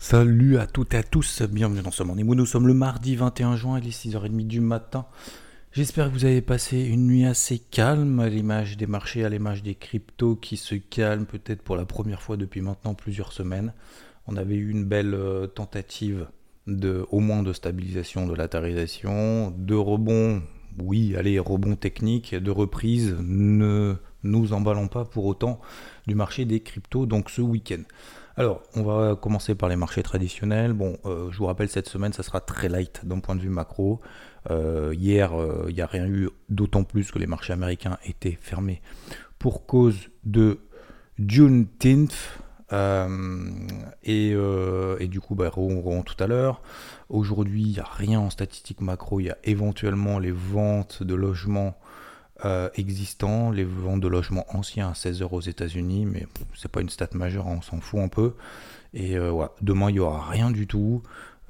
Salut à toutes et à tous, bienvenue dans ce Mood. Nous sommes le mardi 21 juin, il est 6h30 du matin. J'espère que vous avez passé une nuit assez calme à l'image des marchés, à l'image des cryptos qui se calment peut-être pour la première fois depuis maintenant plusieurs semaines. On avait eu une belle euh, tentative de, au moins de stabilisation de latérisation, de rebond, oui, allez, rebond technique, de reprise, ne nous emballons pas pour autant du marché des cryptos donc ce week-end. Alors, on va commencer par les marchés traditionnels. Bon, euh, je vous rappelle, cette semaine, ça sera très light d'un point de vue macro. Euh, hier, euh, il n'y a rien eu, d'autant plus que les marchés américains étaient fermés pour cause de Juneteenth. Et, et, du coup, bah, on tout à l'heure. Aujourd'hui, il n'y a rien en statistique macro. Il y a éventuellement les ventes de logements euh, existants, les ventes de logements anciens à 16 euros aux États-Unis, mais c'est pas une stat majeure, hein, on s'en fout un peu. Et euh, demain il y aura rien du tout.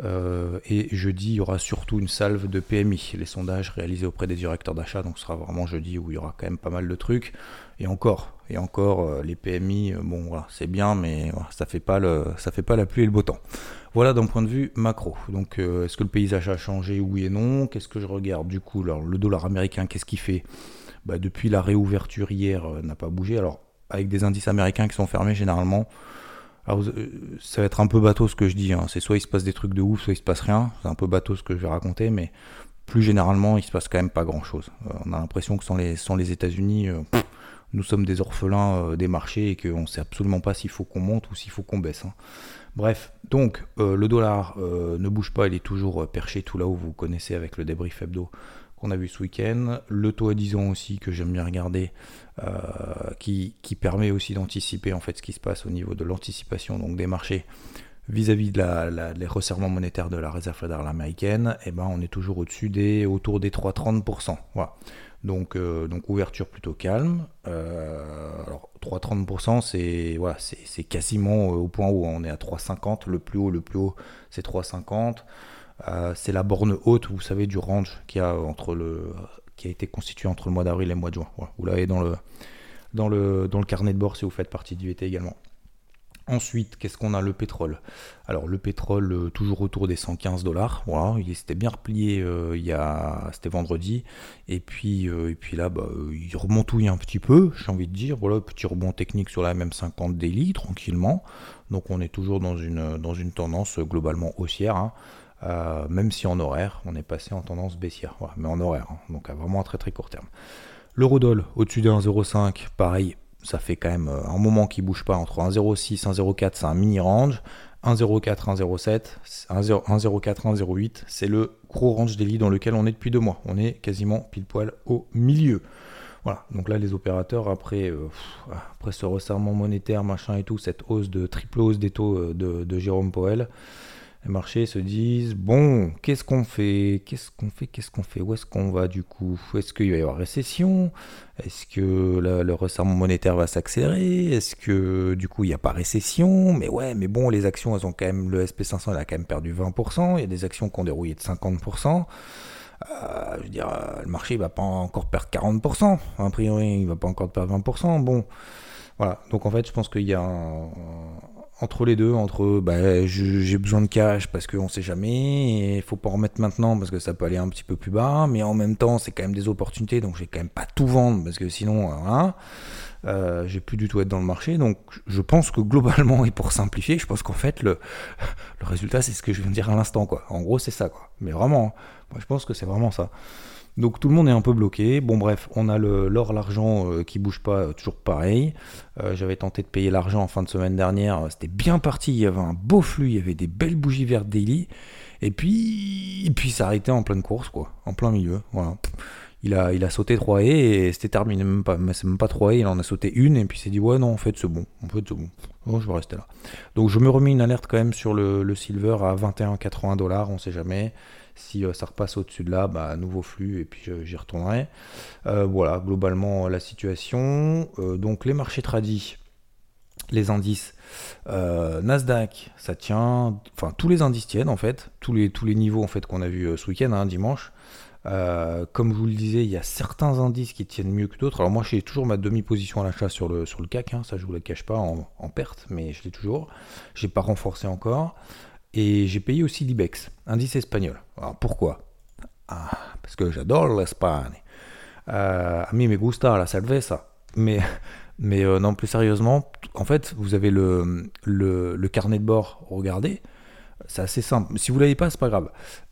Euh, et jeudi, il y aura surtout une salve de PMI, les sondages réalisés auprès des directeurs d'achat. Donc ce sera vraiment jeudi où il y aura quand même pas mal de trucs. Et encore, et encore, les PMI, bon voilà, c'est bien, mais ça fait fait pas la pluie et le beau temps. Voilà d'un point de vue macro. Donc est-ce que le paysage a changé? Oui et non. Qu'est-ce que je regarde? Du coup alors, Le dollar américain, qu'est-ce qu'il fait? Bah, depuis la réouverture hier, euh, n'a pas bougé. Alors, avec des indices américains qui sont fermés généralement, alors, euh, ça va être un peu bateau ce que je dis. Hein. C'est soit il se passe des trucs de ouf, soit il se passe rien. C'est un peu bateau ce que je vais raconter, mais plus généralement, il se passe quand même pas grand chose. Euh, on a l'impression que sans les, sans les États-Unis, nous sommes des orphelins des marchés et qu'on ne sait absolument pas s'il faut qu'on monte ou s'il faut qu'on baisse. Hein. Bref, donc le dollar ne bouge pas, il est toujours perché tout là où vous connaissez avec le débrief hebdo qu'on a vu ce week-end, le taux à 10 ans aussi que j'aime bien regarder, euh, qui, permet aussi d'anticiper en fait ce qui se passe au niveau de l'anticipation donc des marchés vis-à-vis de la, les resserrements monétaires de la réserve fédérale américaine, eh ben on est toujours au-dessus des autour des 3,30%. Voilà. Donc, euh, donc ouverture plutôt calme. Euh, alors 3,30% c'est quasiment au point où on est à 3,50. Le plus haut, le plus haut c'est 3,50. Euh, c'est la borne haute, vous savez, du range qui a, été constitué entre le mois d'avril et le mois de juin. Vous l'avez dans le, dans, dans le carnet de bord si vous faites partie du VT également. Ensuite, qu'est-ce qu'on a? Le pétrole. Alors, le pétrole, euh, toujours autour des 115 dollars. Voilà, il s'était bien replié euh, il y a, c'était vendredi. Et puis, et puis là, bah, il remontouille un petit peu, j'ai envie de dire. Voilà, petit rebond technique sur la même 50 daily, tranquillement. Donc, on est toujours dans une, dans une tendance globalement haussière. Hein. Euh, même si en horaire, on est passé en tendance baissière, mais en horaire, hein. donc à vraiment un très très court terme. L'eurodoll au-dessus de 1,05, pareil, ça fait quand même euh, un moment qu'il bouge pas entre 1,06 1,04, c'est un mini range. 1,04, 1,07, 1,04, 1,08, c'est le gros range daily dans lequel on est depuis deux mois. On est quasiment pile poil au milieu. Voilà, donc là les opérateurs, après, euh, ce resserrement monétaire, machin et tout, cette hausse de triple hausse des taux de, de Jérôme Powell, les marchés se disent bon, qu'est-ce qu'on fait? Qu'est-ce qu'on fait? Qu'est-ce qu'on fait? Où est-ce qu'on va du coup? Est-ce qu'il va y avoir récession? Est-ce que le resserrement monétaire va s'accélérer? Est-ce que du coup il n'y a pas récession? Mais ouais, mais bon, les actions, elles ont quand même le SP500, elle a quand même perdu 20%. Il y a des actions qui ont dérouillé de 50%. Euh, je veux dire, euh, le marché ne va pas encore perdre 40%. A priori, il ne va pas encore perdre 20%. Bon, voilà. Donc en fait, je pense qu'il y a un, entre les deux, entre bah, j'ai besoin de cash parce qu'on sait jamais, il faut pas en remettre maintenant parce que ça peut aller un petit peu plus bas, mais en même temps c'est quand même des opportunités, donc je vais quand même pas tout vendre parce que sinon, voilà, euh, j'ai plus du tout être dans le marché. Donc je pense que globalement, et pour simplifier, je pense qu'en fait le, résultat c'est ce que je viens de dire à l'instant, quoi. En gros c'est ça, quoi. Mais vraiment, hein. moi je pense que c'est vraiment ça. Donc tout le monde est un peu bloqué. Bon bref, on a l'or, l'argent euh, qui bouge pas, euh, toujours pareil. J'avais tenté de payer l'argent en fin de semaine dernière. C'était bien parti, il y avait un beau flux, il y avait des belles bougies vertes daily. Et puis, et puis ça arrêtait en pleine course, quoi, en plein milieu. Voilà. Il a, sauté 3 haies et c'était terminé. Même pas, c'est même pas 3 haies, il en a sauté une et puis s'est dit ouais non en fait c'est bon, en fait c'est bon. Je vais rester là. Donc je me remets une alerte quand même sur le, silver à 21,80 dollars, on sait jamais. Si euh, ça repasse au-dessus de là, bah, nouveau flux et puis j'y retournerai. Euh, voilà, globalement la situation. Euh, donc les marchés tradis, les indices, Nasdaq, ça tient, enfin tous les indices tiennent en fait, tous les, tous les niveaux en fait qu'on a vu ce week-end, hein, dimanche. Euh, comme je vous le disais, il y a certains indices qui tiennent mieux que d'autres. Alors moi, j'ai toujours ma demi-position à l'achat sur le, sur le CAC, hein. ça je vous la cache pas en, perte, mais je l'ai toujours. J'ai pas renforcé encore. Et j'ai payé aussi l'IBEX, indice espagnol. Alors pourquoi? Ah, Parce que j'adore l'Espagne. Euh, a mí me gusta la cerveza. Mais, mais euh, non, plus sérieusement, en fait, vous avez le, le, le carnet de bord, regardez. C'est assez simple. Si vous l'avez pas, c'est pas grave.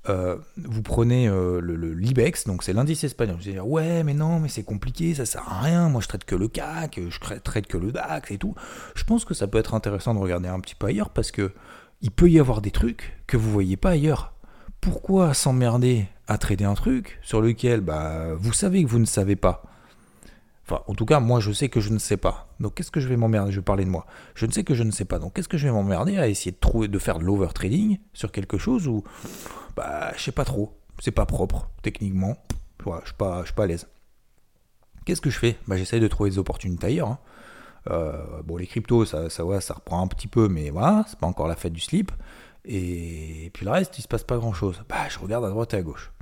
Euh, vous prenez euh, le, l'IBEX, donc c'est l'indice espagnol. Vous allez dire, ouais, mais non, mais c'est compliqué, ça sert à rien. Moi, je traite que le CAC, je traite que le DAX et tout. Je pense que ça peut être intéressant de regarder un petit peu ailleurs parce que il peut y avoir des trucs que vous voyez pas ailleurs. Pourquoi s'emmerder à trader un truc sur lequel bah, vous savez que vous ne savez pas? Enfin, en tout cas, moi, je sais que je ne sais pas. Donc, qu'est-ce que je vais m'emmerder? Je vais parler de moi. Je ne sais que je ne sais pas. Donc, qu'est-ce que je vais m'emmerder à essayer de trouver, de faire de l'overtrading sur quelque chose où, bah, je sais pas trop. C'est pas propre, techniquement. Je suis pas, suis pas à l'aise. Qu'est-ce que je fais? Bah, j'essaye de trouver des opportunités ailleurs. Hein. Euh, bon, les cryptos, ça, ça, ça reprend un petit peu, mais voilà, c'est pas encore la fête du slip. Et puis le reste, il se passe pas grand chose. Bah, je regarde à droite et à gauche.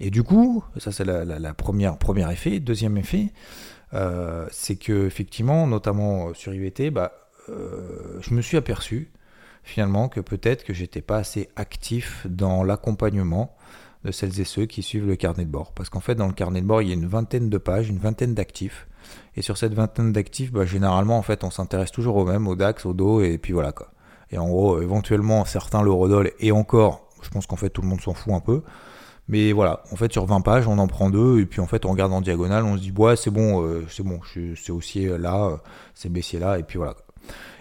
Et du coup, ça c'est la, première premier effet. Deuxième effet, euh, c'est que effectivement, notamment euh, sur IVT, bah, euh, je me suis aperçu finalement que peut-être que j'étais pas assez actif dans l'accompagnement de celles et ceux qui suivent le carnet de bord. Parce qu'en fait, dans le carnet de bord, il y a une vingtaine de pages, une vingtaine d'actifs. Et sur cette vingtaine d'actifs, bah, généralement, en fait, on s'intéresse toujours au même, au DAX, au DO, et puis voilà quoi. Et en gros, éventuellement, certains l'eurodoll, et encore, je pense qu'en fait, tout le monde s'en fout un peu. Mais voilà, en fait, sur 20 pages, on en prend deux, et puis en fait, on regarde en diagonale, on se dit, ouais, c'est bon, euh, c'est bon, c'est aussi là, euh, c'est baissier là, et puis voilà.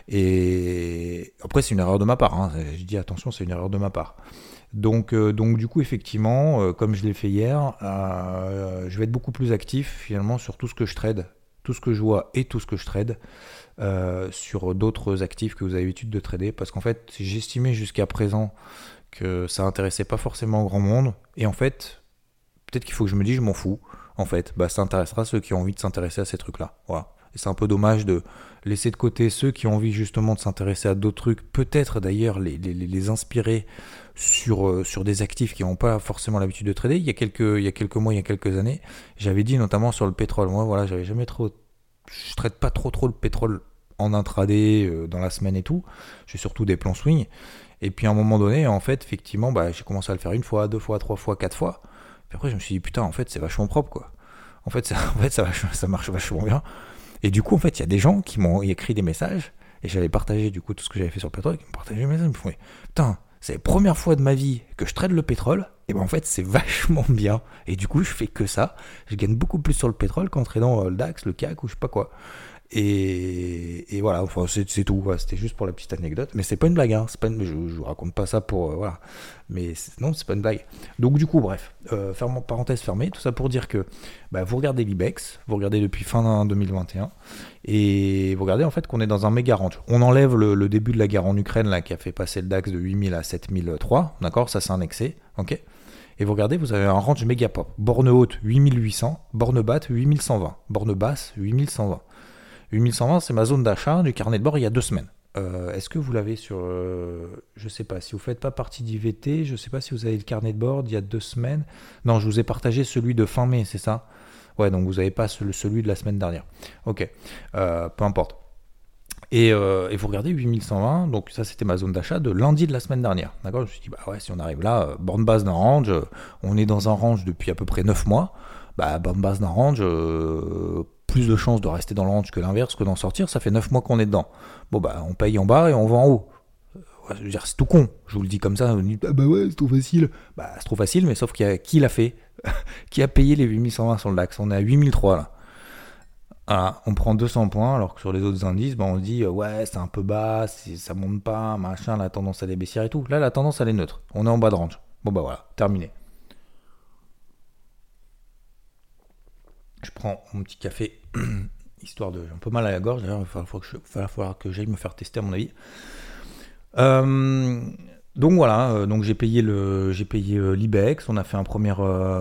Et après, c'est une erreur de ma part, hein. je dis attention, c'est une erreur de ma part. Donc, euh, donc du coup, effectivement, comme je l'ai fait hier, je vais être beaucoup plus actif finalement sur tout ce que je trade, tout ce que je vois et tout ce que je trade. sur d'autres actifs que vous avez l'habitude de trader parce qu'en fait j'estimais jusqu'à présent que ça intéressait pas forcément grand monde. Et en fait, peut-être qu'il faut que je me dise, je m'en fous. En fait, bah, ça intéressera ceux qui ont envie de s'intéresser à ces trucs-là. Voilà. Et c'est un peu dommage de laisser de côté ceux qui ont envie justement de s'intéresser à d'autres trucs, peut-être d'ailleurs les, les, les, inspirer sur, euh, sur des actifs qui n'ont pas forcément l'habitude de trader. Il y, a quelques, il y a quelques mois, il y a quelques années, j'avais dit notamment sur le pétrole. Moi, voilà, j'avais jamais trop. Je traite pas trop trop le pétrole en intraday, euh, dans la semaine et tout. J'ai surtout des plans swing. Et puis à un moment donné, en fait, effectivement, bah, j'ai commencé à le faire une fois, deux fois, trois fois, quatre fois. Puis après, je me suis dit, putain, en fait, c'est vachement propre, quoi. En fait, ça, en fait ça, marche vachement bien. Et du coup, en fait, il y a des gens qui m'ont écrit des messages, et j'avais partagé, du coup, tout ce que j'avais fait sur le pétrole, qui m'ont partagé des messages, ils me font, putain, c'est la première fois de ma vie que je trade le pétrole, et ben en fait, c'est vachement bien. Et du coup, je fais que ça. Je gagne beaucoup plus sur le pétrole qu'en tradant euh, le DAX, le CAC ou je sais pas quoi. Et, voilà, enfin, c'est tout. C'était juste pour la petite anecdote. Mais c'est pas une blague. Hein. Pas je, je vous raconte pas ça pour. Euh, voilà. Mais non, c'est pas une blague. Donc, du coup, bref, euh, parenthèse fermée. Tout ça pour dire que bah, vous regardez l'IBEX, vous regardez depuis fin 2021. Et vous regardez en fait qu'on est dans un méga range. On enlève le, début de la guerre en Ukraine là, qui a fait passer le DAX de 8000 à 7003. D'accord Ça, c'est un excès. Ok et vous regardez, vous avez un range méga pop. Borne haute 8800, borne basse 8120, borne basse 8120. 8120, c'est ma zone d'achat du carnet de bord il y a deux semaines. Euh, est-ce que vous l'avez sur. Euh, je sais pas, si vous faites pas partie d'IVT, je sais pas si vous avez le carnet de bord il y a deux semaines. Non, je vous ai partagé celui de fin mai, c'est ça? Ouais, donc vous n'avez pas celui de la semaine dernière. Ok, euh, peu importe. Et, vous regardez 8120, donc ça c'était ma zone d'achat de lundi de la semaine dernière. D'accord? Je me suis dit, bah ouais, si on arrive là, borne base d'un range, on est dans un range depuis à peu près 9 mois, bah borne base d'un range, plus de chances de rester dans le range que l'inverse, que d'en sortir. Ça fait 9 mois qu'on est dedans. Bon, bah, on paye en bas et on va en haut. Euh, je veux dire, c'est tout con. Je vous le dis comme ça. ah bah ouais, c'est trop facile. Bah, c'est trop facile, mais sauf qu'il y a, qui l'a fait Qui a payé les 8120 sur le DAX On est à 8003 là. Voilà, on prend 200 points, alors que sur les autres indices, bah, on dit ouais, c'est un peu bas, ça monte pas, machin, la tendance à baissière et tout. Là, la tendance elle est neutre. On est en bas de range. Bon bah voilà, terminé. Je prends mon petit café, histoire de. J'ai un peu mal à la gorge, d'ailleurs, il va falloir que, j'aille me faire tester, à mon avis. Euh, donc voilà, euh, donc j'ai payé le, j'ai payé euh, l'Ibex. On a fait un premier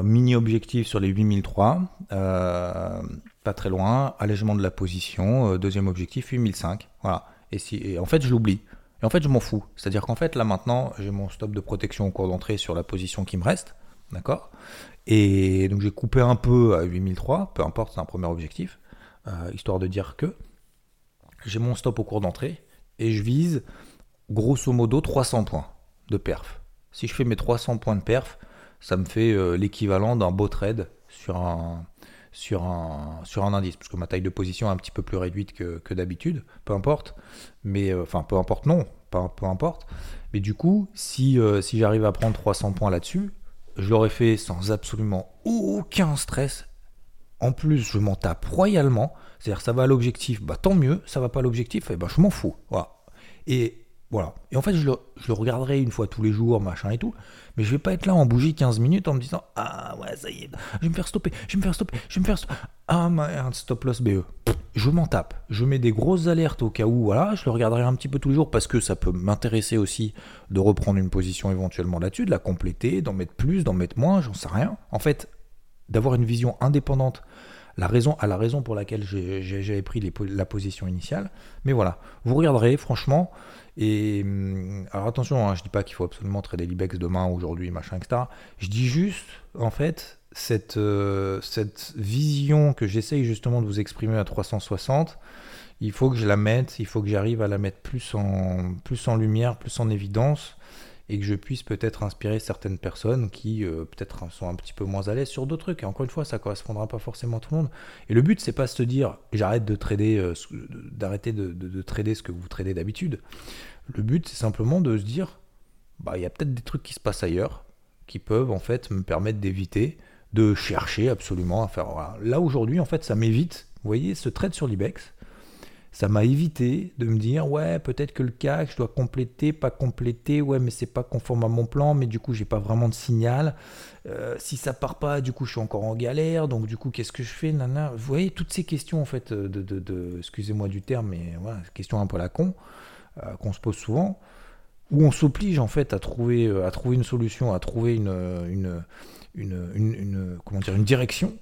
mini objectif sur les 8003, pas très loin, allègement de la position. deuxième objectif 8005, voilà. Et, si, et en fait je l'oublie. Et en fait je m'en fous. C'est-à-dire qu'en fait là maintenant j'ai mon stop de protection au cours d'entrée sur la position qui me reste, d'accord. Et donc j'ai coupé un peu à 8003, peu importe, c'est un premier objectif, histoire de dire que j'ai mon stop au cours d'entrée et je vise grosso modo 300 points de perf. Si je fais mes 300 points de perf, ça me fait euh, l'équivalent d'un beau trade sur un, sur, un, sur un indice, parce que ma taille de position est un petit peu plus réduite que, d'habitude, peu importe, mais euh, enfin peu importe non, peu, peu importe, mais du coup, si, euh, si j'arrive à prendre 300 points là-dessus, je l'aurais fait sans absolument aucun stress. En plus, je m'en tape royalement, c'est-à-dire ça va à l'objectif, bah tant mieux, ça va pas à l'objectif, et eh ben je m'en fous. Et voilà. Et en fait, je le, regarderai une fois tous les jours, machin et tout. Mais je vais pas être là en bougie 15 minutes en me disant Ah ouais, ça y est, je vais me faire stopper, je vais me faire stopper, je vais me faire stopper. Ah, un stop loss BE. Je m'en tape. Je mets des grosses alertes au cas où, voilà. Je le regarderai un petit peu tous les jours parce que ça peut m'intéresser aussi de reprendre une position éventuellement là-dessus, de la compléter, d'en mettre plus, d'en mettre moins, j'en sais rien. En fait, d'avoir une vision indépendante la raison, à la raison pour laquelle j'avais pris la position initiale. Mais voilà, vous regarderez, franchement, et hum, alors attention, hein, je dis pas qu'il faut absolument trader l'IBEX demain, aujourd'hui, machin, etc. Je dis juste, en fait, cette, euh, cette vision que j'essaye justement de vous exprimer à 360, il faut que je la mette, il faut que j'arrive à la mettre plus en, plus en lumière, plus en évidence et que je puisse peut-être inspirer certaines personnes qui euh, peut-être sont un petit peu moins à l'aise sur d'autres trucs. Et encore une fois, ça correspondra pas forcément à tout le monde. Et le but, c'est pas de se dire j'arrête de trader, euh, d'arrêter de, trader ce que vous tradez d'habitude. Le but, c'est simplement de se dire bah il y a peut-être des trucs qui se passent ailleurs qui peuvent en fait me permettre d'éviter de chercher absolument à faire. Là aujourd'hui, en fait, ça m'évite. Vous voyez, ce trade sur l'Ibex, ça m'a évité de me dire ouais peut-être que le CAC je dois compléter pas compléter ouais mais c'est pas conforme à mon plan mais du coup j'ai pas vraiment de signal. Euh, si ça part pas du coup je suis encore en galère donc du coup qu'est-ce que je fais nana vous voyez toutes ces questions en fait de, de, excusez-moi du terme mais voilà questions un peu à la con euh, qu'on se pose souvent où on s'oblige en fait à trouver euh, à trouver une solution à trouver une une, une, comment dire une direction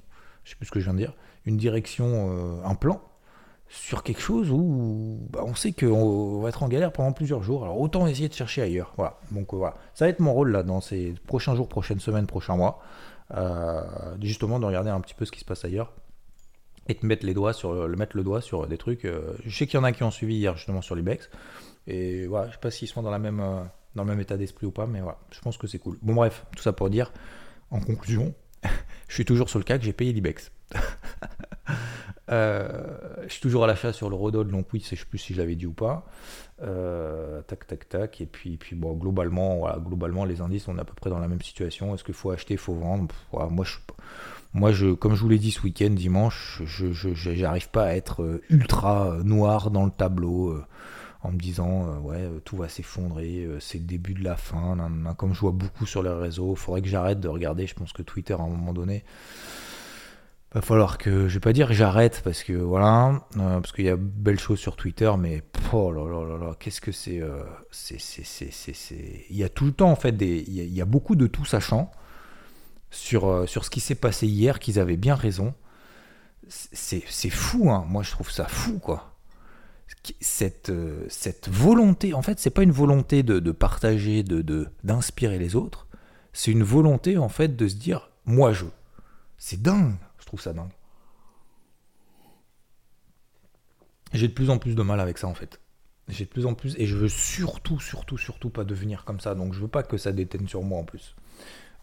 je sais plus ce que je viens de dire une direction un plan sur quelque chose où bah, on sait qu'on va être en galère pendant plusieurs jours. Alors autant essayer de chercher ailleurs. Voilà. Donc euh, voilà, ça va être mon rôle là dans ces prochains jours, prochaines semaines, prochains mois, euh, justement de regarder un petit peu ce qui se passe ailleurs et de mettre les doigts sur le doigt sur des trucs. Euh, je sais qu'il y en a qui ont suivi hier justement sur l'Ibex et voilà, je sais pas s'ils sont dans la même dans le même état d'esprit ou pas, mais voilà, je pense que c'est cool. Bon bref, tout ça pour dire, en conclusion, je suis toujours sur le CAC, j'ai payé l'Ibex. Euh, je suis toujours à l'achat sur le Rodol, donc oui, je sais plus si je l'avais dit ou pas. Euh, tac, tac, tac. Et puis, globalement, globalement, les indices, on est à peu près dans la même situation. Est-ce qu'il faut acheter, il faut vendre? Moi, comme je vous l'ai dit ce week-end, dimanche, je n'arrive pas à être euh, ultra noir dans le tableau. en me disant ouais tout va s'effondrer, c'est le début de la fin, comme je vois beaucoup sur les réseaux, il faudrait que j'arrête de regarder, je pense que Twitter à un moment donné, va falloir que, je vais pas dire j'arrête parce que voilà, euh, parce qu'il y a belles choses sur Twitter, mais oh là là là là, qu'est-ce que c'est, euh, c'est, il y a tout le temps en fait des, il y a, beaucoup de tout sachant sur euh, sur ce qui s'est passé hier, qu'ils avaient bien raison. C'est, fou, hein. Moi, je trouve ça fou, quoi. Cette, cette volonté, en fait, c'est pas une volonté de, de partager, de d'inspirer les autres. C'est une volonté, en fait, de se dire, moi, je. C'est dingue trouve ça dingue. J'ai de plus en plus de mal avec ça en fait. J'ai de plus en plus et je veux surtout, surtout, surtout pas devenir comme ça. Donc je veux pas que ça déteigne sur moi en plus.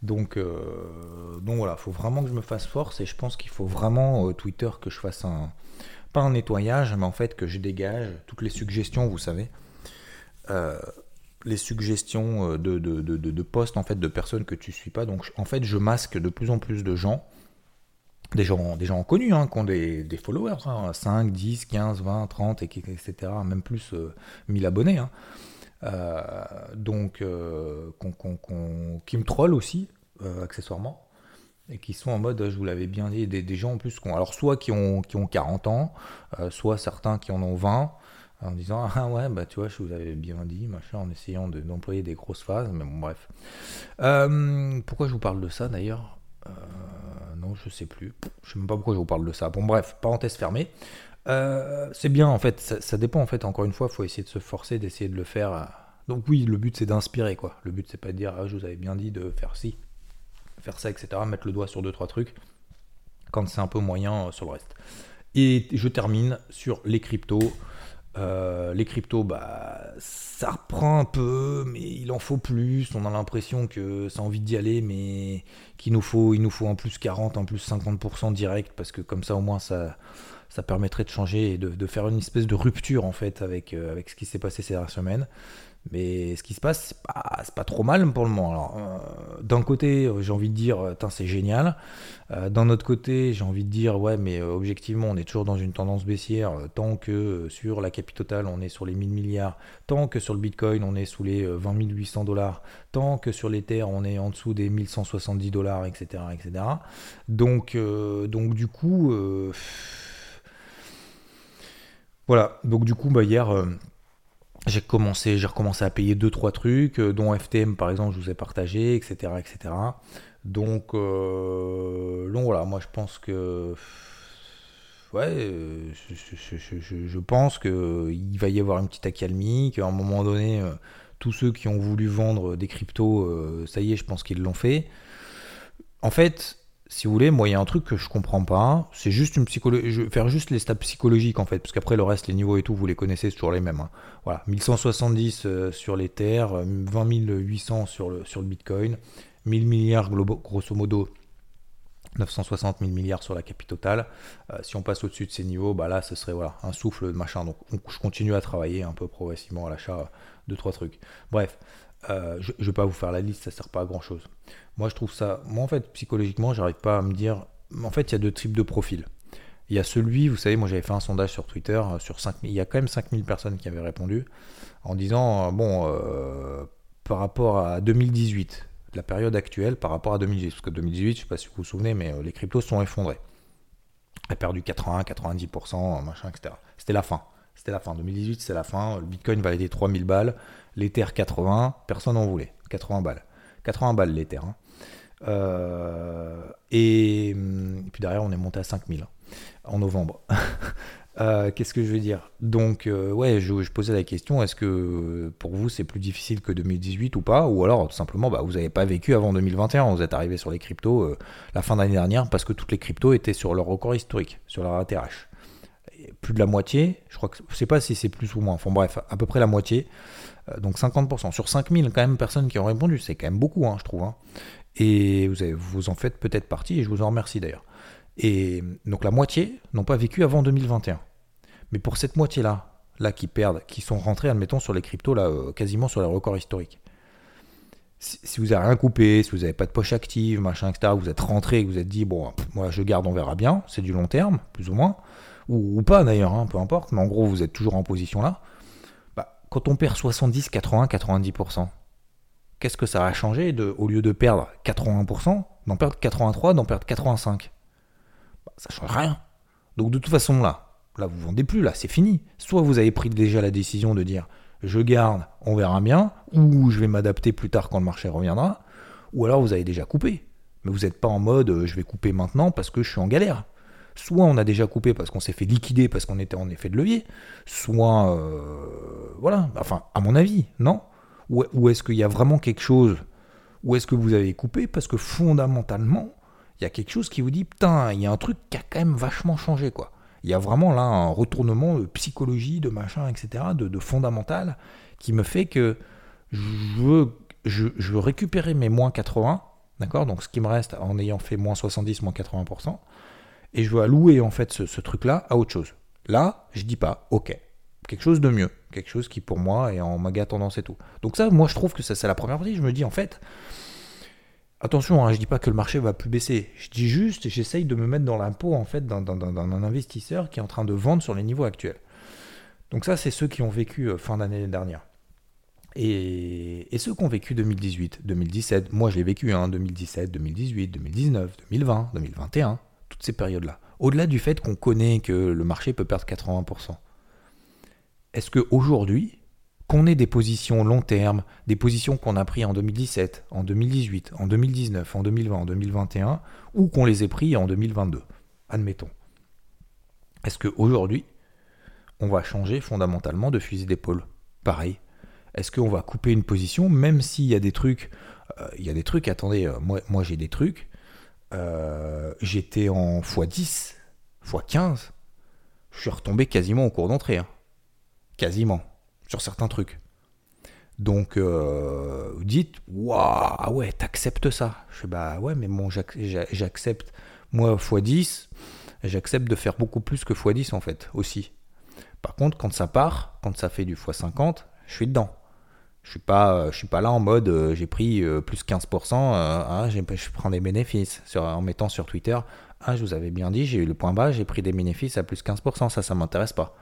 Donc, euh, donc voilà, faut vraiment que je me fasse force et je pense qu'il faut vraiment euh, Twitter que je fasse un pas un nettoyage, mais en fait que je dégage toutes les suggestions, vous savez, euh, les suggestions de, de, de, de, posts en fait de personnes que tu suis pas. Donc en fait, je masque de plus en plus de gens des gens, des connus, hein, qui ont des, followers, 5, 10, 15, 20, 30, etc., même plus 1000 euh, abonnés. Hein. Euh, donc, euh, qui me troll aussi, accessoirement. et qui sont en mode, je vous l'avais bien dit, des, gens en plus, alors soit qui ont, qui ont 40 ans, soit certains qui en ont 20, en disant ah ouais bah tu vois je vous avais bien dit machin en essayant d'employer des grosses phases mais bon bref pourquoi je vous parle de ça d'ailleurs? Non je sais plus je sais même pas pourquoi je vous parle de ça bon bref parenthèse fermée euh, c'est bien en fait, ça, dépend en fait, encore une fois, il faut essayer de se forcer, d'essayer de le faire. Euh. Donc oui, le but c'est d'inspirer quoi. Le but c'est pas de dire ah, je vous avais bien dit de faire ci, faire ça, etc. Mettre le doigt sur deux trois trucs quand c'est un peu moyen euh, sur le reste. Et je termine sur les cryptos. Les cryptos, bah, ça reprend un peu, mais il en faut plus. On a l'impression que ça a envie d'y aller, mais qu'il nous faut, il nous faut un plus 40, un plus 50% direct, parce que comme ça au moins ça, ça permettrait de changer et de, faire une espèce de rupture en fait avec, euh, avec ce qui s'est passé ces dernières semaines. Mais ce qui se passe, c'est pas, trop mal pour le moment. Euh, d'un côté, euh, j'ai envie de dire, c'est génial. d'un autre côté, j'ai envie de dire, ouais, mais objectivement, on est toujours dans une tendance baissière. tant que sur la capitale, on est sur les 1000 milliards. Tant que sur le Bitcoin, on est sous les 20 800 dollars. Tant que sur l'Ether, on est en dessous des 1170 dollars, etc., etc. Donc, donc du coup voilà, donc du coup, bah, hier, euh, j'ai commencé, j'ai recommencé à payer 2-3 trucs, euh, dont FTM par exemple, je vous ai partagé, etc. etc. Donc, euh, donc voilà, moi je pense que. Ouais, je, je pense qu'il va y avoir une petite accalmie, qu'à un moment donné, tous ceux qui ont voulu vendre des cryptos, ça y est, je pense qu'ils l'ont fait. En fait, si vous voulez, moi, il y a un truc que je comprends pas. C'est juste une psychologie. Je vais faire juste les stats psychologiques, en fait. Parce qu'après, le reste, les niveaux et tout, vous les connaissez, c'est toujours les mêmes. Hein. Voilà. 1170 euh, sur l'Ether, 20 800 sur le, Bitcoin, 1000 milliards, grosso modo, 960 000 milliards sur la capitale totale. Euh, si on passe au-dessus de ces niveaux, bah là, ce serait voilà, un souffle de machin. Donc, je continue à travailler un peu progressivement à l'achat de trois trucs. Bref, euh, je ne vais pas vous faire la liste, ça sert pas à grand chose. Moi, je trouve ça. Moi, en fait, psychologiquement, j'arrive pas à me dire. En fait, il y a deux types de profils. Il y a celui, vous savez, moi j'avais fait un sondage sur Twitter, euh, sur 5000, il y a quand même 5000 personnes qui avaient répondu en disant, euh, bon, par rapport à 2018, la période actuelle par rapport à 2018, parce que 2018, je sais pas si vous vous souvenez, mais les cryptos sont effondrés. a perdu 80, 90%, machin, etc. C'était la fin. C'était la fin. 2018, c'est la fin. Le Bitcoin valait 3000 balles. L'Ether 80, personne n'en voulait. 80 balles. 80 balles l'Ether. Hein. Euh, et, puis derrière, on est monté à 5000 hein, en novembre. Euh, qu'est-ce que je veux dire? Donc, euh, ouais, je, posais la question est-ce que pour vous c'est plus difficile que 2018 ou pas? Ou alors, tout simplement, bah, vous n'avez pas vécu avant 2021. Vous êtes arrivé sur les cryptos la fin d'année dernière parce que toutes les cryptos étaient sur leur record historique, sur leur ATH plus de la moitié, je crois que je sais pas si c'est plus ou moins, enfin bref, à peu près la moitié, donc 50%. Sur 5000 quand même personnes qui ont répondu, c'est quand même beaucoup, hein, je trouve. Hein. Et vous, vous en faites peut-être partie, et je vous en remercie d'ailleurs. Et donc la moitié n'ont pas vécu avant 2021. Mais pour cette moitié-là, là qui perdent, qui sont rentrés, admettons, sur les cryptos, là, euh, quasiment sur les records historiques. Si, vous n'avez rien coupé, si vous n'avez pas de poche active, machin, etc., vous êtes rentré, vous êtes dit, bon, moi je garde, on verra bien, c'est du long terme, plus ou moins ou, pas d'ailleurs, hein, peu importe, mais en gros, vous êtes toujours en position là. Quand on perd 70, 80, 90%, qu'est-ce que ça va changer de, au lieu de perdre 80%, d'en perdre 83, d'en perdre 85 bah, Ça change rien. Donc de toute façon, là, là, vous vendez plus, là, c'est fini. Soit vous avez pris déjà la décision de dire je garde, on verra bien, ou je vais m'adapter plus tard quand le marché reviendra, ou alors vous avez déjà coupé. Mais vous n'êtes pas en mode euh, je vais couper maintenant parce que je suis en galère soit on a déjà coupé parce qu'on s'est fait liquider parce qu'on était en effet de levier, soit euh, voilà, enfin à mon avis, non? Ou, est-ce qu'il y a vraiment quelque chose Ou est-ce que vous avez coupé parce que fondamentalement, il y a quelque chose qui vous dit putain, il y a un truc qui a quand même vachement changé quoi. Il y a vraiment là un retournement de psychologie, de machin, etc., de, fondamental, qui me fait que je veux, je, je veux récupérer mes moins 80, d'accord? Donc ce qui me reste en ayant fait moins 70, moins 80%, et je veux allouer en fait ce, truc-là à autre chose. Là, je dis pas, ok, quelque chose de mieux, quelque chose qui pour moi est en maga tendance et tout. Donc ça, moi je trouve que ça c'est la première partie. Je me dis en fait, attention, hein, je dis pas que le marché va plus baisser. Je dis juste, j'essaye de me mettre dans l'impôt en fait d'un investisseur qui est en train de vendre sur les niveaux actuels. Donc ça, c'est ceux qui ont vécu euh, fin d'année dernière. Et, ceux qui ont vécu 2018, 2017, moi je l'ai vécu, hein, 2017, 2018, 2019, 2020, 2021, toutes ces périodes-là. Au-delà du fait qu'on connaît que le marché peut perdre 80%, est-ce qu'aujourd'hui, qu'on ait des positions long terme, des positions qu'on a prises en 2017, en 2018, en 2019, en 2020, en 2021, ou qu'on les ait pris en 2022, admettons, est-ce qu'aujourd'hui, on va changer fondamentalement de fusil d'épaule? Pareil. Est-ce qu'on va couper une position, même s'il y a des trucs, euh, il y a des trucs, attendez, euh, moi j'ai des trucs, euh, j'étais en x10, x15, je suis retombé quasiment au cours d'entrée. Hein. Quasiment. Sur certains trucs. Donc, vous dites, waouh, ah ouais, t'acceptes ça. Je fais, bah ouais, mais bon, j'accepte. Moi, x10, j'accepte de faire beaucoup plus que x10 en fait, aussi. Par contre, quand ça part, quand ça fait du x50, je suis dedans. Je suis pas, je suis pas là en mode euh, j'ai pris euh, plus 15%, euh, hein, je prends des bénéfices en mettant sur Twitter. Ah, je vous avais bien dit, j'ai eu le point bas, j'ai pris des bénéfices à plus 15%. Ça, ça m'intéresse pas.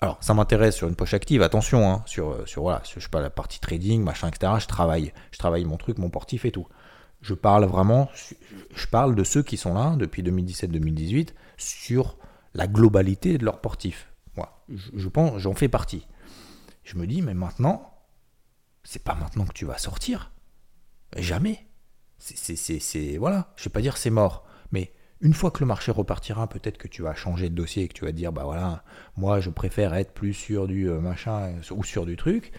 Alors, ça m'intéresse sur une poche active, attention, hein, sur, sur voilà, je pas, la partie trading, machin, etc. Je travaille, je travaille mon truc, mon portif et tout. Je parle vraiment, je parle de ceux qui sont là depuis 2017-2018 sur la globalité de leur portif. Moi, je pense, j'en fais partie. Je me dis, mais maintenant, c'est pas maintenant que tu vas sortir. Jamais. C'est, voilà, je vais pas dire c'est mort, mais une fois que le marché repartira, peut-être que tu vas changer de dossier et que tu vas dire, bah voilà, moi je préfère être plus sur du euh, machin ou sur du truc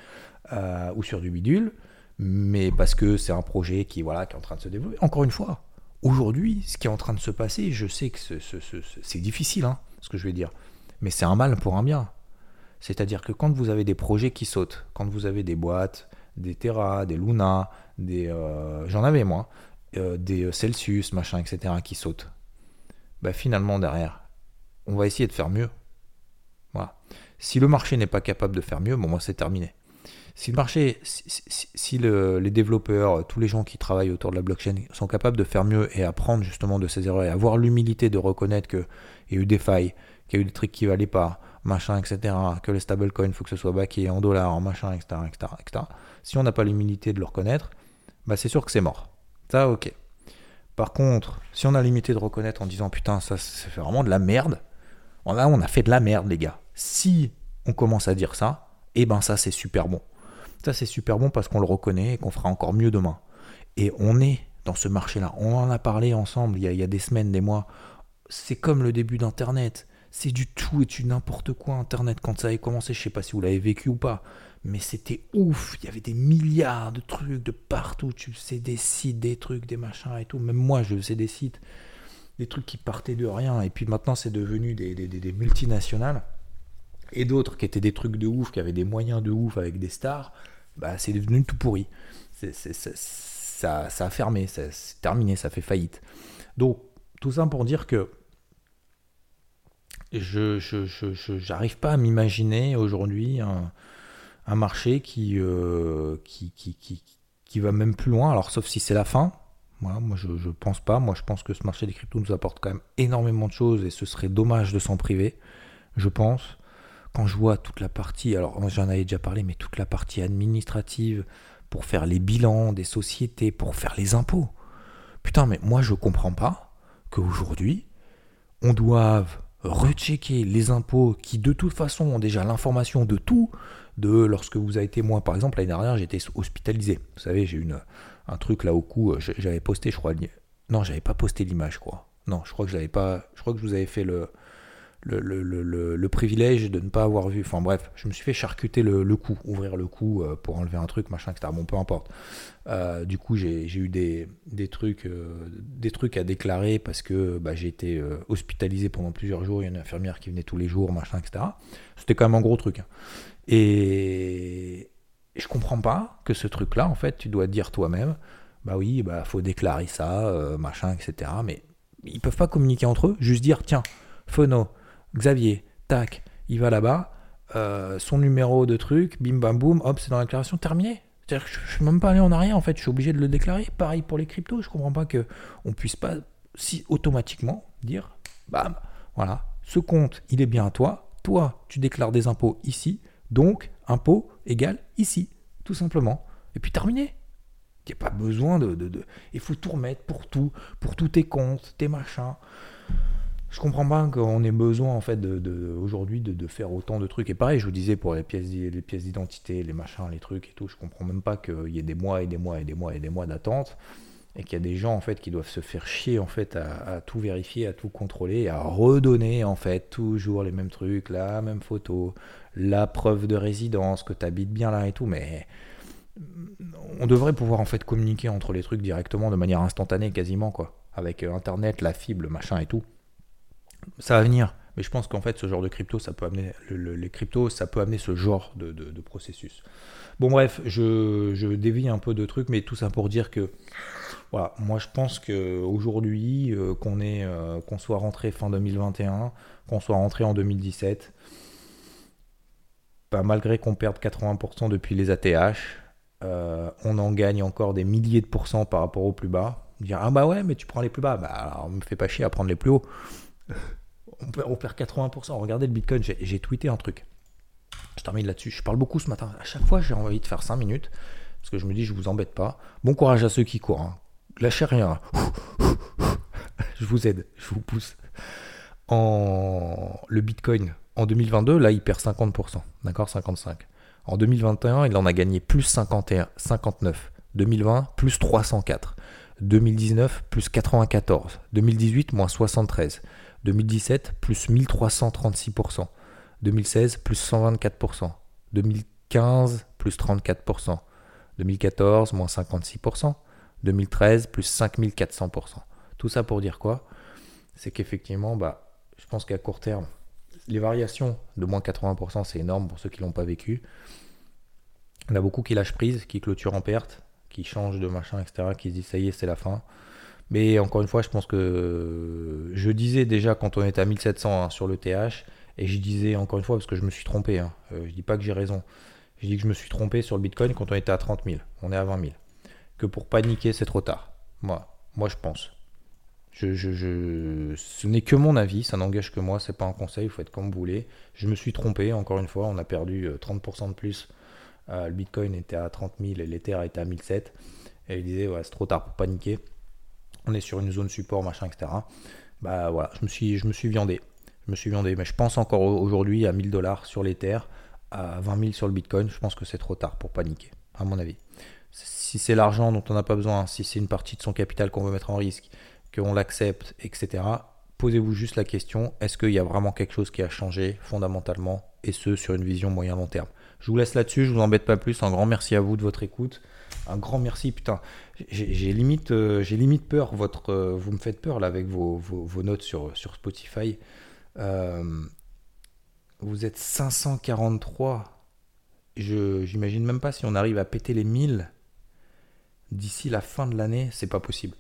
euh, ou sur du bidule, mais parce que c'est un projet qui voilà qui est en train de se développer. Encore une fois, aujourd'hui, ce qui est en train de se passer, je sais que c'est difficile, hein, ce que je vais dire, mais c'est un mal pour un bien. C'est-à-dire que quand vous avez des projets qui sautent, quand vous avez des boîtes, des Terra, des Luna, des. Euh, j'en avais moi, euh, des Celsius, machin, etc., qui sautent. Bah, finalement, derrière, on va essayer de faire mieux. Voilà. Si le marché n'est pas capable de faire mieux, bon, moi, c'est terminé. Si le marché, si, les développeurs, tous les gens qui travaillent autour de la blockchain sont capables de faire mieux et apprendre justement de ces erreurs et avoir l'humilité de reconnaître qu'il y a eu des failles, qu'il y a eu des trucs qui valaient pas, machin, etc., que les stablecoins, il faut que ce soit backé en dollars, en machin, etc., etc., etc. Si on n'a pas l'humilité de le reconnaître, bah c'est sûr que c'est mort. Ça, ok. Par contre, si on a l'humilité de reconnaître en disant putain, ça, fait vraiment de la merde, on a fait de la merde, les gars. Si on commence à dire ça, eh ben ça, c'est super bon. Ça, c'est super bon parce qu'on le reconnaît et qu'on fera encore mieux demain. Et on est dans ce marché-là. On en a parlé ensemble il y a, a des semaines, des mois. C'est comme le début d'Internet c'est du tout et du n'importe quoi Internet quand ça avait commencé. Je sais pas si vous l'avez vécu ou pas, mais c'était ouf. Il y avait des milliards de trucs de partout. Tu sais, des sites, des trucs, des machins et tout. Même moi, je faisais des sites, des trucs qui partaient de rien. Et puis maintenant, c'est devenu des, des, multinationales. Et d'autres qui étaient des trucs de ouf, qui avaient des moyens de ouf avec des stars. Bah, c'est devenu tout pourri. ça, ça a fermé, c'est terminé, ça fait faillite. Donc, tout ça pour dire que je n'arrive pas à m'imaginer aujourd'hui marché euh, qui, qui, qui, qui, va même plus loin, alors sauf si c'est la fin. moi, je ne pense pas. Moi, je pense que ce marché des cryptos nous apporte quand même énormément de choses et ce serait dommage de s'en priver, je pense. Quand je vois toute la partie, alors j'en avais déjà parlé, mais toute la partie administrative pour faire les bilans des sociétés, pour faire les impôts. Putain, mais moi, je comprends pas qu'aujourd'hui, on doive rechecker les impôts qui de toute façon ont déjà l'information de tout, de lorsque vous avez été moi par exemple l'année dernière j'étais hospitalisé. Vous savez j'ai une un truc là au cou, j'avais posté je crois non j'avais pas posté l'image quoi. Non je crois que j'avais pas je crois que je vous avais fait le le, privilège de ne pas avoir vu. Enfin bref, je me suis fait charcuter le, le cou, ouvrir le cou euh, pour enlever un truc, machin, etc. Bon, peu importe. Euh, du coup, j'ai eu des, des trucs, euh, des trucs à déclarer parce que bah, j'ai été hospitalisé pendant plusieurs jours. Il y a une infirmière qui venait tous les jours, machin, etc. C'était quand même un gros truc. Hein. Et je comprends pas que ce truc-là, en fait, tu dois dire toi-même, bah oui, bah faut déclarer ça, machin, etc. Mais ils peuvent pas communiquer entre eux, juste dire, tiens, Phono, Xavier, tac, il va là-bas, euh, son numéro de truc, bim bam boum, hop, c'est dans la déclaration, terminé. C'est-à-dire que je ne suis même pas allé en arrière, en fait, je suis obligé de le déclarer. Pareil pour les cryptos, je comprends pas que on puisse pas si automatiquement dire, bam, voilà, ce compte, il est bien à toi, toi, tu déclares des impôts ici, donc impôt égale ici. tout simplement. Et puis terminé. Il n'y a pas besoin de, de, Il faut tout remettre pour tout, pour tous tes comptes, tes machins. Je comprends pas qu'on ait besoin en fait de, aujourd'hui de, faire autant de trucs. Et pareil, je vous disais pour les pièces, les pièces d'identité, les machins, les trucs et tout, je comprends même pas qu'il y ait des mois et des mois et des mois et des mois d'attente et qu'il y a des gens en fait qui doivent se faire chier en fait à, tout vérifier, à tout contrôler, à redonner en fait toujours les mêmes trucs, la même photo, la preuve de résidence, que tu bien là et tout, mais on devrait pouvoir en fait communiquer entre les trucs directement de manière instantanée quasiment quoi, avec euh, internet, la fibre, machin et tout. Ça va venir, mais je pense qu'en fait ce genre de crypto, ça peut amener les cryptos, ça peut amener ce genre de, processus. Bon bref, je, dévie un peu de trucs, mais tout ça pour dire que voilà, moi je pense qu'aujourd'hui, euh, qu'on euh, qu'on soit rentré fin 2021, qu'on soit rentré en 2017, bah, malgré qu'on perde 80% depuis les ATH, euh, on en gagne encore des milliers de pourcents par rapport au plus bas. Dire ah bah ouais mais tu prends les plus bas, bah on me fait pas chier à prendre les plus hauts. on, perd, on perd 80%. Regardez le Bitcoin, j'ai tweeté un truc. Je termine là-dessus. Je parle beaucoup ce matin. À chaque fois, j'ai envie de faire 5 minutes. Parce que je me dis, je vous embête pas. Bon courage à ceux qui courent. Hein. Lâchez rien. je vous aide. Je vous pousse. En... Le Bitcoin, en 2022, là, il perd 50%. D'accord 55. En 2021, il en a gagné plus 51, 59. 2020, plus 304. 2019, plus 94. 2018, moins 73. 2017, plus 1336%. 2016, plus 124%. 2015, plus 34%. 2014, moins 56%. 2013, plus 5400%. Tout ça pour dire quoi? C'est qu'effectivement, bah, je pense qu'à court terme, les variations de moins 80%, c'est énorme pour ceux qui ne l'ont pas vécu. On a beaucoup qui lâchent prise, qui clôturent en perte, qui changent de machin, etc., qui se disent ça y est, c'est la fin. Mais encore une fois, je pense que je disais déjà quand on était à 1700 hein, sur le TH, et je disais encore une fois, parce que je me suis trompé, hein, euh, je dis pas que j'ai raison, je dis que je me suis trompé sur le Bitcoin quand on était à 30 000, on est à 20 000. Que pour paniquer, c'est trop tard. Moi, moi je pense. Je, je, ce n'est que mon avis, ça n'engage que moi, c'est pas un conseil, vous faites comme vous voulez. Je me suis trompé, encore une fois, on a perdu 30% euh, de plus. Euh, le Bitcoin était à 30 000 et l'Ether était à 1007. Et il disait, ouais, c'est trop tard pour paniquer. On est sur une zone support, machin, etc. Bah voilà, je me suis, je me suis viandé. Je me suis viandé. Mais je pense encore aujourd'hui à 1000 dollars sur l'Ether, à 20 000 sur le Bitcoin. Je pense que c'est trop tard pour paniquer, à mon avis. Si c'est l'argent dont on n'a pas besoin, si c'est une partie de son capital qu'on veut mettre en risque, qu'on l'accepte, etc., posez-vous juste la question, est-ce qu'il y a vraiment quelque chose qui a changé fondamentalement, et ce, sur une vision moyen-long terme? Je vous laisse là-dessus, je vous embête pas plus, un grand merci à vous de votre écoute. Un grand merci, putain. J'ai limite, euh, limite peur, votre, euh, vous me faites peur là avec vos, notes sur, Spotify. Euh, vous êtes 543. Je j'imagine même pas si on arrive à péter les 1000 d'ici la fin de l'année, c'est pas possible.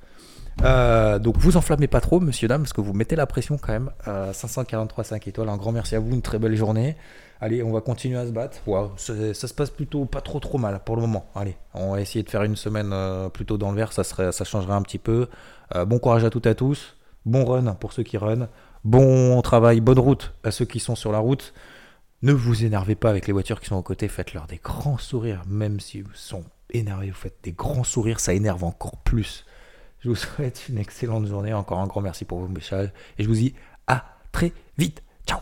Euh, donc vous enflammez pas trop, monsieur, dame, parce que vous mettez la pression quand même. 543 5 étoiles, un grand merci à vous, une très belle journée. Allez, on va continuer à se battre. ça, se passe plutôt pas trop trop mal pour le moment. Allez, on va essayer de faire une semaine euh, plutôt dans le vert, ça, serait, ça changerait un petit peu. bon courage à toutes et à tous. Bon run pour ceux qui run. Bon travail, bonne route à ceux qui sont sur la route. Ne vous énervez pas avec les voitures qui sont aux côtés, faites-leur des grands sourires, même si sont énervés, vous faites des grands sourires, ça énerve encore plus. Je vous souhaite une excellente journée, encore un grand merci pour vos messages, et je vous dis à très vite. Ciao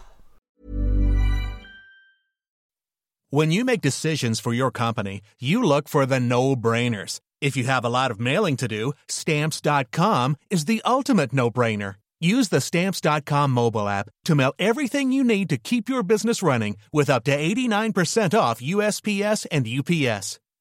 When you make decisions for your company, you look for the no-brainers. If you have a lot of mailing to do, stamps.com is the ultimate no-brainer. Use the Stamps.com mobile app to mail everything you need to keep your business running with up to 89% off USPS and UPS.